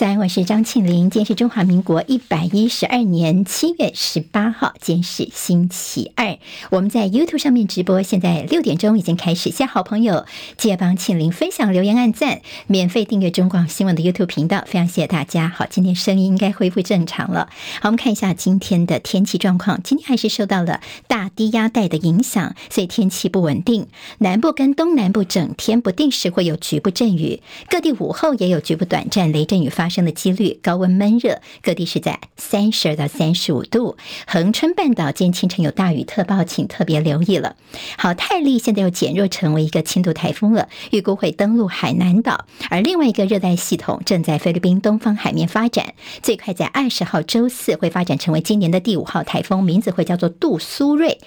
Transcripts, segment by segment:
早安，我是张庆玲。今天是中华民国一百一十二年七月十八号，今天是星期二。我们在 YouTube 上面直播，现在六点钟已经开始。谢谢好朋友记得帮庆玲分享、留言、按赞，免费订阅中广新闻的 YouTube 频道，非常谢谢大家。好，今天声音应该恢复正常了。好，我们看一下今天的天气状况。今天还是受到了大低压带的影响，所以天气不稳定。南部跟东南部整天不定时会有局部阵雨，各地午后也有局部短暂雷阵雨发生的几率，高温闷热，各地是在三十二到三十五度。恒春半岛今天清晨有大雨特报，请特别留意了。好，泰利现在又减弱成为一个轻度台风了，预估会登陆海南岛。而另外一个热带系统正在菲律宾东方海面发展，最快在二十号周四会发展成为今年的第五号台风，名字会叫做杜苏芮。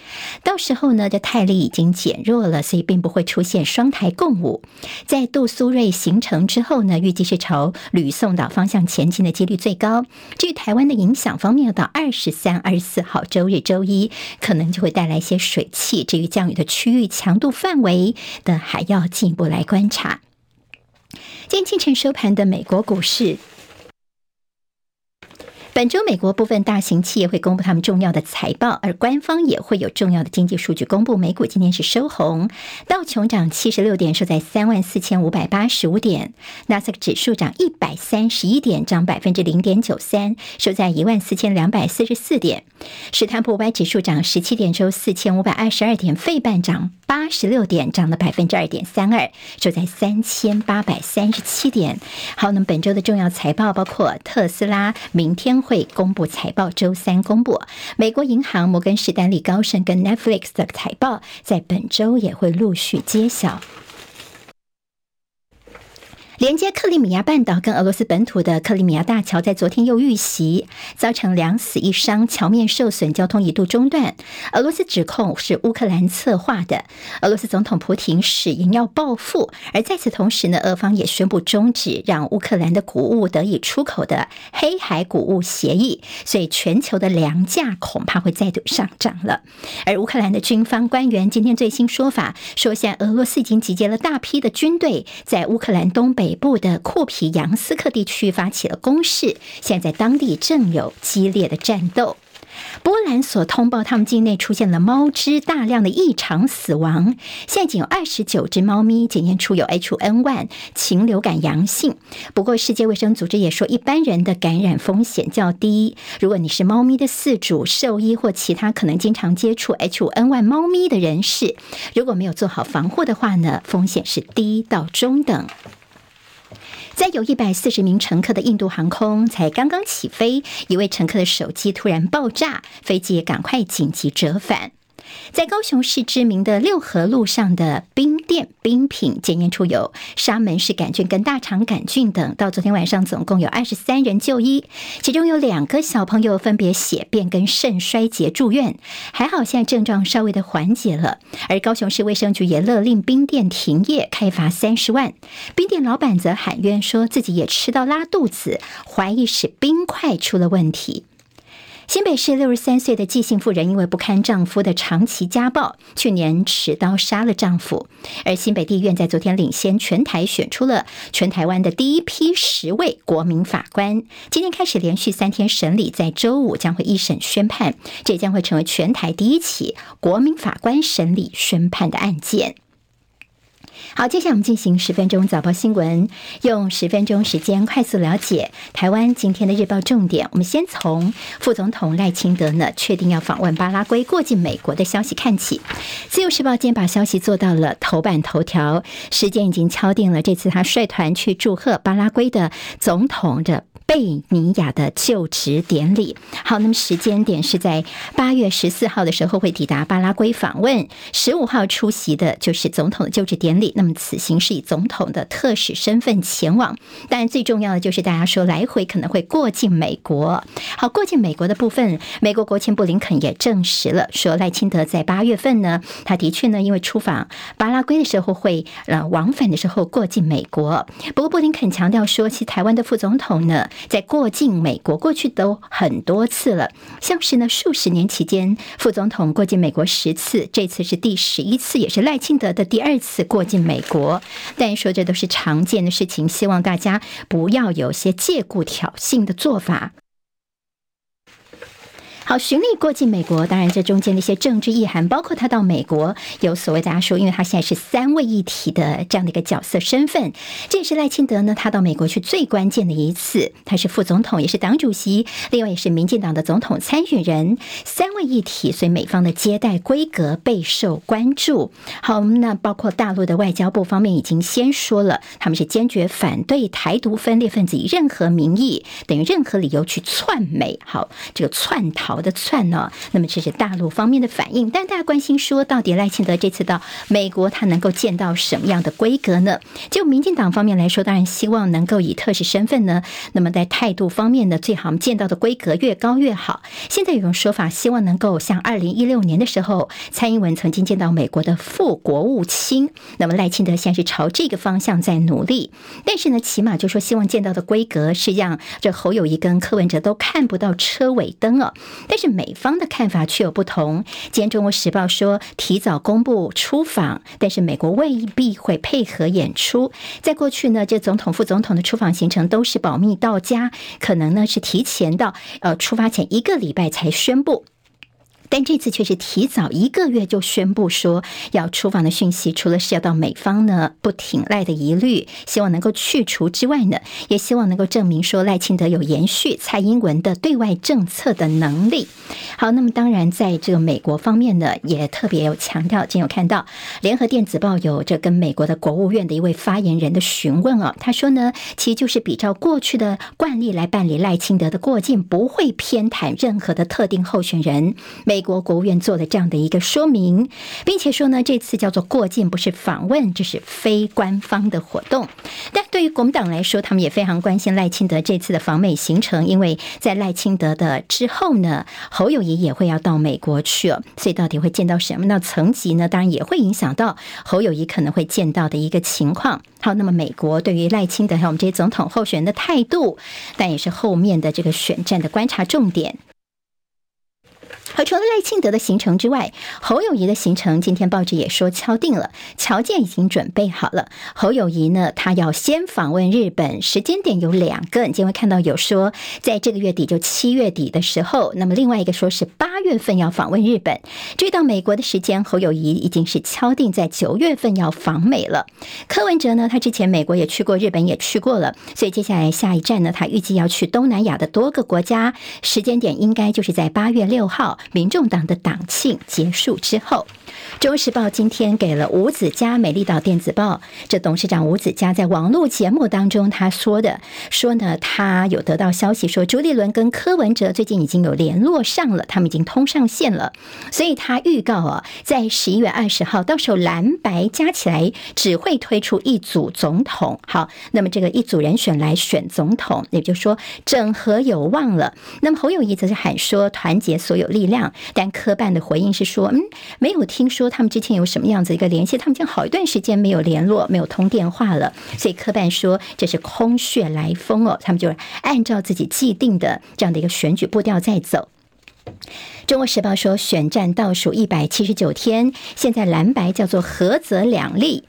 到时候呢，这泰利已经减弱了，所以并不会出现双台共舞。在杜苏芮形成之后呢，预计是朝吕宋岛方向前进的几率最高。至于台湾的影响方面，到二十三、二十四号周日、周一，可能就会带来一些水汽。至于降雨的区域、强度范围等，还要进一步来观察。今天清晨收盘的美国股市。本周，美国部分大型企业会公布他们重要的财报，而官方也会有重要的经济数据公布。美股今天是收红，道琼涨七十六点，收在三万四千五百八十五点；纳斯达克指数涨一百三十一点，涨百分之零点九三，收在一万四千两百四十四点；史坦普五百指数涨十七点，收四千五百二十二点；费半涨八十六点，涨了百分之二点三二，收在三千八百三十七点。好，那么本周的重要财报包括特斯拉，明天。会公布财报，周三公布。美国银行、摩根士丹利、高盛跟 Netflix 的财报，在本周也会陆续揭晓。连接克里米亚半岛跟俄罗斯本土的克里米亚大桥在昨天又遇袭，造成两死一伤，桥面受损，交通一度中断。俄罗斯指控是乌克兰策划的，俄罗斯总统普亭誓言要报复。而在此同时呢，俄方也宣布终止让乌克兰的谷物得以出口的黑海谷物协议，所以全球的粮价恐怕会再度上涨了。而乌克兰的军方官员今天最新说法说，现在俄罗斯已经集结了大批的军队在乌克兰东北。北部的库皮扬斯克地区发起了攻势，现在当地正有激烈的战斗。波兰所通报，他们境内出现了猫只大量的异常死亡，现在仅有二十九只猫咪检验出有 H5N1 禽流感阳性。不过，世界卫生组织也说，一般人的感染风险较低。如果你是猫咪的饲主、兽医或其他可能经常接触 H5N1 猫咪的人士，如果没有做好防护的话呢，风险是低到中等。在有一百四十名乘客的印度航空才刚刚起飞，一位乘客的手机突然爆炸，飞机也赶快紧急折返。在高雄市知名的六合路上的冰店冰品检验出有沙门氏杆菌跟大肠杆菌等，到昨天晚上总共有二十三人就医，其中有两个小朋友分别血便跟肾衰竭住院，还好现在症状稍微的缓解了。而高雄市卫生局也勒令冰店停业，开罚三十万。冰店老板则喊冤，说自己也吃到拉肚子，怀疑是冰块出了问题。新北市六十三岁的纪姓妇人，因为不堪丈夫的长期家暴，去年持刀杀了丈夫。而新北地院在昨天领先全台选出了全台湾的第一批十位国民法官，今天开始连续三天审理，在周五将会一审宣判，这将会成为全台第一起国民法官审理宣判的案件。好，接下来我们进行十分钟早报新闻，用十分钟时间快速了解台湾今天的日报重点。我们先从副总统赖清德呢确定要访问巴拉圭、过境美国的消息看起。自由时报今天把消息做到了头版头条，时间已经敲定了，这次他率团去祝贺巴拉圭的总统的。贝尼亚的就职典礼，好，那么时间点是在八月十四号的时候会抵达巴拉圭访问，十五号出席的就是总统的就职典礼。那么此行是以总统的特使身份前往，当然最重要的就是大家说来回可能会过境美国。好，过境美国的部分，美国国务卿布林肯也证实了，说赖清德在八月份呢，他的确呢因为出访巴拉圭的时候会呃往返的时候过境美国。不过布林肯强调说，其实台湾的副总统呢。在过境美国，过去都很多次了，像是呢数十年期间，副总统过境美国十次，这次是第十一次，也是赖清德的第二次过境。美国，但说这都是常见的事情，希望大家不要有些借故挑衅的做法。好，循例过境美国，当然这中间的一些政治意涵，包括他到美国有所谓大家说，因为他现在是三位一体的这样的一个角色身份，这也是赖清德呢，他到美国去最关键的一次，他是副总统，也是党主席，另外也是民进党的总统参选人，三位一体，所以美方的接待规格备受关注。好，那包括大陆的外交部方面已经先说了，他们是坚决反对台独分裂分子以任何名义，等于任何理由去窜美，好，这个窜逃。好的窜呢？那么这是大陆方面的反应，但大家关心说，到底赖清德这次到美国，他能够见到什么样的规格呢？就民进党方面来说，当然希望能够以特使身份呢，那么在态度方面呢，最好见到的规格越高越好。现在有种说法，希望能够像二零一六年的时候，蔡英文曾经见到美国的副国务卿，那么赖清德现在是朝这个方向在努力，但是呢，起码就说希望见到的规格是让这侯友谊跟柯文哲都看不到车尾灯哦。但是美方的看法却有不同。今天《中国时报》说提早公布出访，但是美国未必会配合演出。在过去呢，这总统、副总统的出访行程都是保密到家，可能呢是提前到呃出发前一个礼拜才宣布。但这次却是提早一个月就宣布说要出访的讯息，除了是要到美方呢不挺赖的疑虑，希望能够去除之外呢，也希望能够证明说赖清德有延续蔡英文的对外政策的能力。好，那么当然在这个美国方面呢，也特别有强调，今有看到联合电子报有着跟美国的国务院的一位发言人的询问哦，他说呢，其实就是比照过去的惯例来办理赖清德的过境，不会偏袒任何的特定候选人。美国国务院做了这样的一个说明，并且说呢，这次叫做过境，不是访问，这是非官方的活动。但对于国民党来说，他们也非常关心赖清德这次的访美行程，因为在赖清德的之后呢，侯友谊也会要到美国去，所以到底会见到什么那层级呢？当然也会影响到侯友谊可能会见到的一个情况。好，那么美国对于赖清德和我们这些总统候选人的态度，但也是后面的这个选战的观察重点。而除了赖清德的行程之外，侯友谊的行程，今天报纸也说敲定了，条件已经准备好了。侯友谊呢，他要先访问日本，时间点有两个，你今天会看到有说在这个月底，就七月底的时候，那么另外一个说是八月份要访问日本。至于到美国的时间，侯友谊已经是敲定在九月份要访美了。柯文哲呢，他之前美国也去过，日本也去过了，所以接下来下一站呢，他预计要去东南亚的多个国家，时间点应该就是在八月六号。民众党的党庆结束之后。《中时报》今天给了吴子嘉，美丽岛电子报这董事长吴子嘉在网络节目当中他说的，说呢，他有得到消息说朱立伦跟柯文哲最近已经有联络上了，他们已经通上线了，所以他预告啊，在十一月二十号，到时候蓝白加起来只会推出一组总统。好，那么这个一组人选来选总统，也就是说整合有望了。那么侯友谊则是喊说团结所有力量，但科办的回应是说，嗯，没有听说。他们之前有什么样子一个联系？他们已经好一段时间没有联络，没有通电话了。所以科办说这是空穴来风哦，他们就按照自己既定的这样的一个选举步调在走。中国时报说选战倒数一百七十九天，现在蓝白叫做合则两利。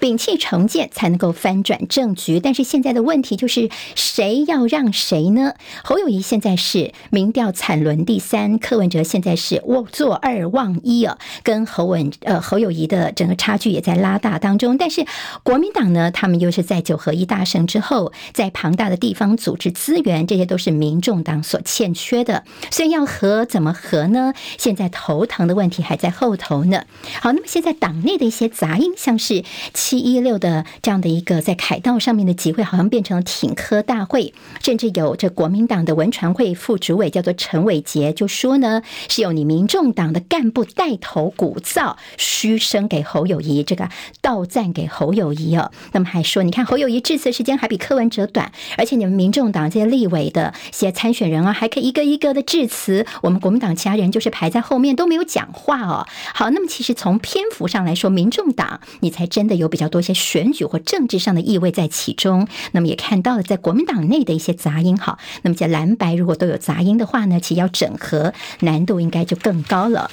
摒弃成见才能够翻转政局，但是现在的问题就是谁要让谁呢？侯友谊现在是民调惨沦第三，柯文哲现在是坐二望一啊，跟侯文呃侯友谊的整个差距也在拉大当中。但是国民党呢，他们又是在九合一大胜之后，在庞大的地方组织资源，这些都是民众党所欠缺的，所以要合怎么合呢？现在头疼的问题还在后头呢。好，那么现在党内的一些杂音，像是。七一六的这样的一个在凯道上面的集会，好像变成了挺科大会，甚至有这国民党的文传会副主委叫做陈伟杰，就说呢，是由你民众党的干部带头鼓噪，嘘声给侯友谊，这个倒赞给侯友谊哦。那么还说，你看侯友谊致辞时间还比柯文哲短，而且你们民众党这些立委的一些参选人啊，还可以一个一个的致辞，我们国民党其他人就是排在后面都没有讲话哦。好，那么其实从篇幅上来说，民众党你才真的。有比较多一些选举或政治上的意味在其中，那么也看到了在国民党内的一些杂音。哈，那么在蓝白如果都有杂音的话呢，其实要整合难度应该就更高了。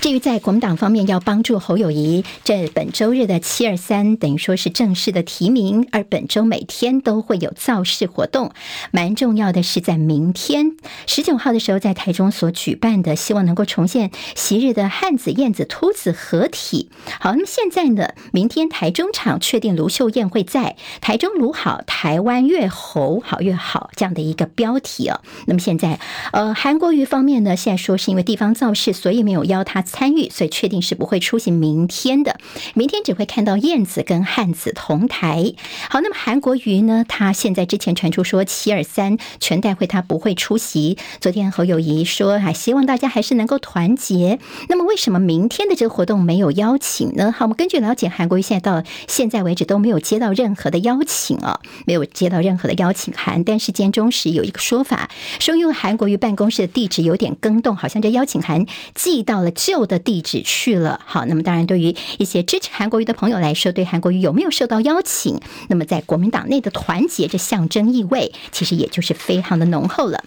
至于在国民党方面，要帮助侯友谊，这本周日的七二三等于说是正式的提名，而本周每天都会有造势活动。蛮重要的是，在明天十九号的时候，在台中所举办的，希望能够重现昔日的汉子、燕子、秃子合体。好，那么现在呢，明天台中场确定卢秀燕会在台中卢好，台湾越侯好越好这样的一个标题哦。那么现在，呃，韩国瑜方面呢，现在说是因为地方造势，所以没有邀他。参与，所以确定是不会出席明天的。明天只会看到燕子跟汉子同台。好，那么韩国瑜呢？他现在之前传出说七二三全代会他不会出席。昨天侯友谊说，还希望大家还是能够团结。那么为什么明天的这个活动没有邀请呢？好，我们根据了解，韩国瑜现在到现在为止都没有接到任何的邀请啊，没有接到任何的邀请函。但是今天中时有一个说法，说因为韩国瑜办公室的地址有点更动，好像这邀请函寄到了旧。的地址去了，好，那么当然，对于一些支持韩国瑜的朋友来说，对韩国瑜有没有受到邀请，那么在国民党内的团结，这象征意味，其实也就是非常的浓厚了。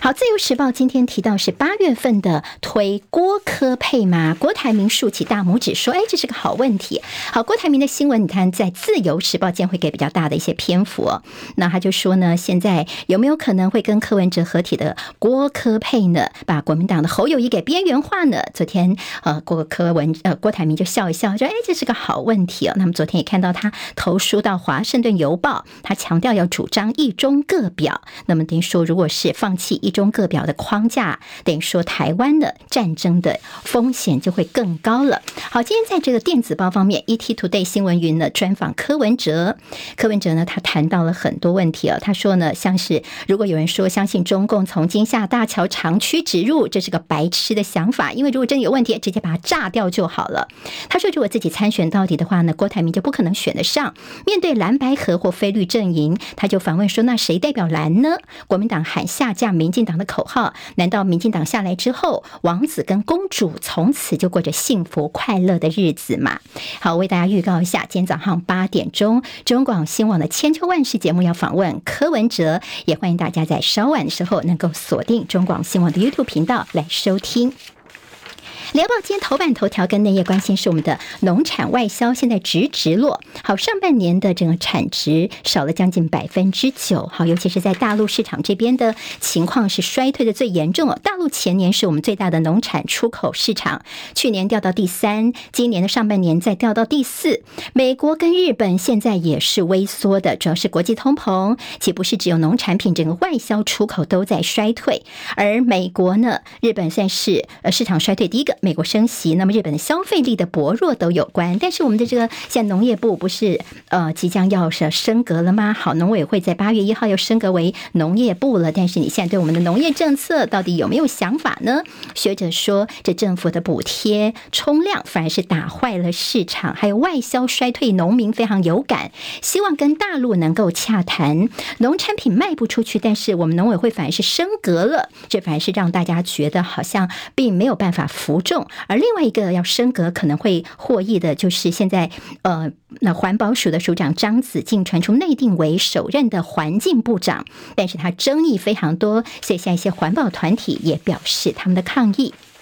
好，自由时报今天提到是八月份的推郭柯配吗？郭台铭竖起大拇指说：“哎，这是个好问题。”好，郭台铭的新闻，你看在自由时报将会给比较大的一些篇幅哦。那他就说呢，现在有没有可能会跟柯文哲合体的郭柯配呢？把国民党的侯友谊给边缘化呢？昨天呃，郭柯文呃郭台铭就笑一笑说：“哎，这是个好问题哦。”那么昨天也看到他投书到华盛顿邮报，他强调要主张一中各表。那么等于说，如果是放弃一中各表的框架，等于说台湾的战争的风险就会更高了。好，今天在这个电子报方面，ET Today 新闻云呢专访柯文哲，柯文哲呢他谈到了很多问题啊。他说呢，像是如果有人说相信中共从金厦大桥长驱直入，这是个白痴的想法，因为如果真有问题，直接把它炸掉就好了。他说，如果自己参选到底的话呢，郭台铭就不可能选得上。面对蓝白合或非绿阵营，他就反问说，那谁代表蓝呢？国民党喊下架民进党的口号，难道民进党下来之后，王子跟公主从此就过着幸福快乐的日子吗？好，为大家预告一下，今天早上八点钟，中广新闻网的千秋万世节目要访问柯文哲，也欢迎大家在稍晚的时候能够锁定中广新闻网的 YouTube 频道来收听。《联合报》今天头版头条跟内页关心是我们的农产外销现在直直落，好，上半年的整个产值少了将近百分之九，好，尤其是在大陆市场这边的情况是衰退的最严重哦。大陆前年是我们最大的农产出口市场，去年掉到第三，今年的上半年再掉到第四。美国跟日本现在也是微缩的，主要是国际通膨，岂不是只有农产品，整个外销出口都在衰退。而美国呢，日本算是呃市场衰退第一个。美国升息，那么日本的消费力的薄弱都有关。但是我们的这个现在农业部不是呃即将要是升格了吗？好，农委会在八月一号又升格为农业部了。但是你现在对我们的农业政策到底有没有想法呢？学者说，这政府的补贴冲量反而是打坏了市场，还有外销衰退，农民非常有感，希望跟大陆能够洽谈农产品卖不出去，但是我们农委会反而是升格了，这反而是让大家觉得好像并没有办法服。而另外一个要升格可能会获益的，就是现在呃，那环保署的署长张子静传出内定为首任的环境部长，但是他争议非常多，所以像一些环保团体也表示他们的抗议。《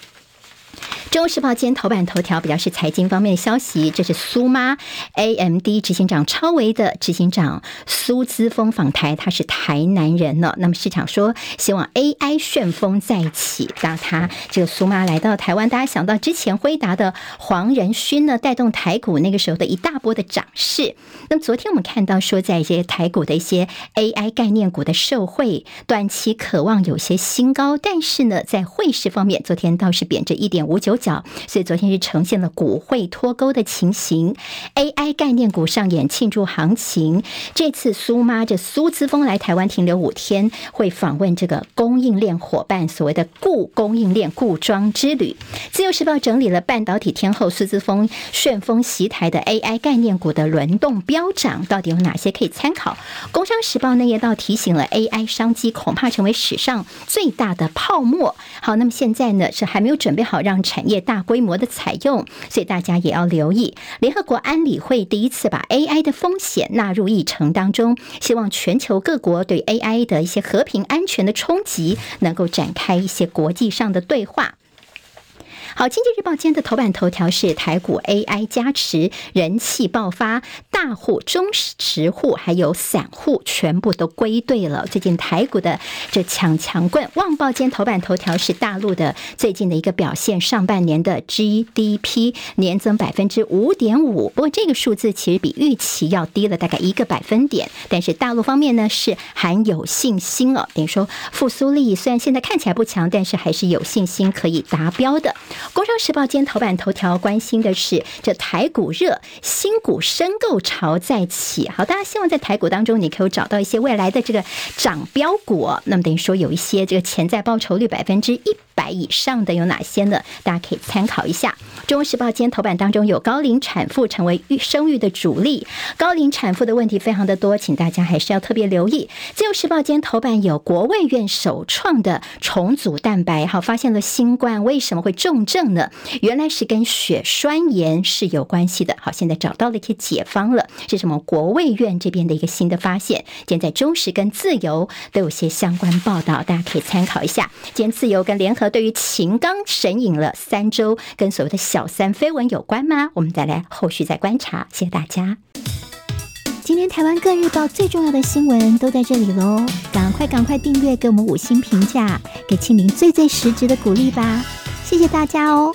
中国时报》今天头版头条比较是财经方面的消息，这是苏妈 AMD 执行长超维的执行长苏姿丰访台，他是台南人呢。那么市场说希望 AI 旋风再起，当他这个苏妈来到台湾，大家想到之前辉达的黄仁勋呢，带动台股那个时候的一大波的涨势。那么昨天我们看到说，在一些台股的一些 AI 概念股的受惠，短期渴望有些新高，但是呢，在汇市方面，昨天倒是贬值一点五九。所以昨天是呈现了股汇脱钩的情形，AI 概念股上演庆祝行情。这次苏妈这苏姿丰来台湾停留五天，会访问这个供应链伙伴，所谓的固供应链固装之旅。自由时报整理了半导体天后苏姿丰旋风袭台的 AI 概念股的轮动飙涨，到底有哪些可以参考？工商时报内页倒提醒了 AI 商机恐怕成为史上最大的泡沫。好，那么现在呢是还没有准备好让产业。大规模的采用，所以大家也要留意。联合国安理会第一次把 AI 的风险纳入议程当中，希望全球各国对 AI 的一些和平安全的冲击，能够展开一些国际上的对话。好，《经济日报》今天的头版头条是台股 AI 加持，人气爆发，大户、中实户还有散户全部都归队了。最近台股的这抢强棍，《旺报》间头版头条是大陆的最近的一个表现，上半年的 GDP 年增百分之五点五，不过这个数字其实比预期要低了大概一个百分点。但是大陆方面呢是还有信心哦，等于说复苏力虽然现在看起来不强，但是还是有信心可以达标的。《工商时报》间头版头条关心的是这台股热，新股申购潮再起。好，大家希望在台股当中，你可以找到一些未来的这个涨标股。那么等于说有一些这个潜在报酬率百分之一百以上的有哪些呢？大家可以参考一下。《中国时报》今天头版当中有高龄产妇成为育生育的主力，高龄产妇的问题非常的多，请大家还是要特别留意。《自由时报》今天头版有国卫院首创的重组蛋白，好，发现了新冠为什么会重症呢？原来是跟血栓炎是有关系的。好，现在找到了一些解方，是什么？国卫院这边的一个新的发现。现在中时跟自由都有些相关报道，大家可以参考一下。今天自由跟联合。对于秦刚神隐了三周，跟所谓的小三绯闻有关吗？我们再来后续再观察。谢谢大家。今天台湾各日报最重要的新闻都在这里喽，赶快赶快订阅，给我们五星评价，给庆铃最最实质的鼓励吧。谢谢大家哦。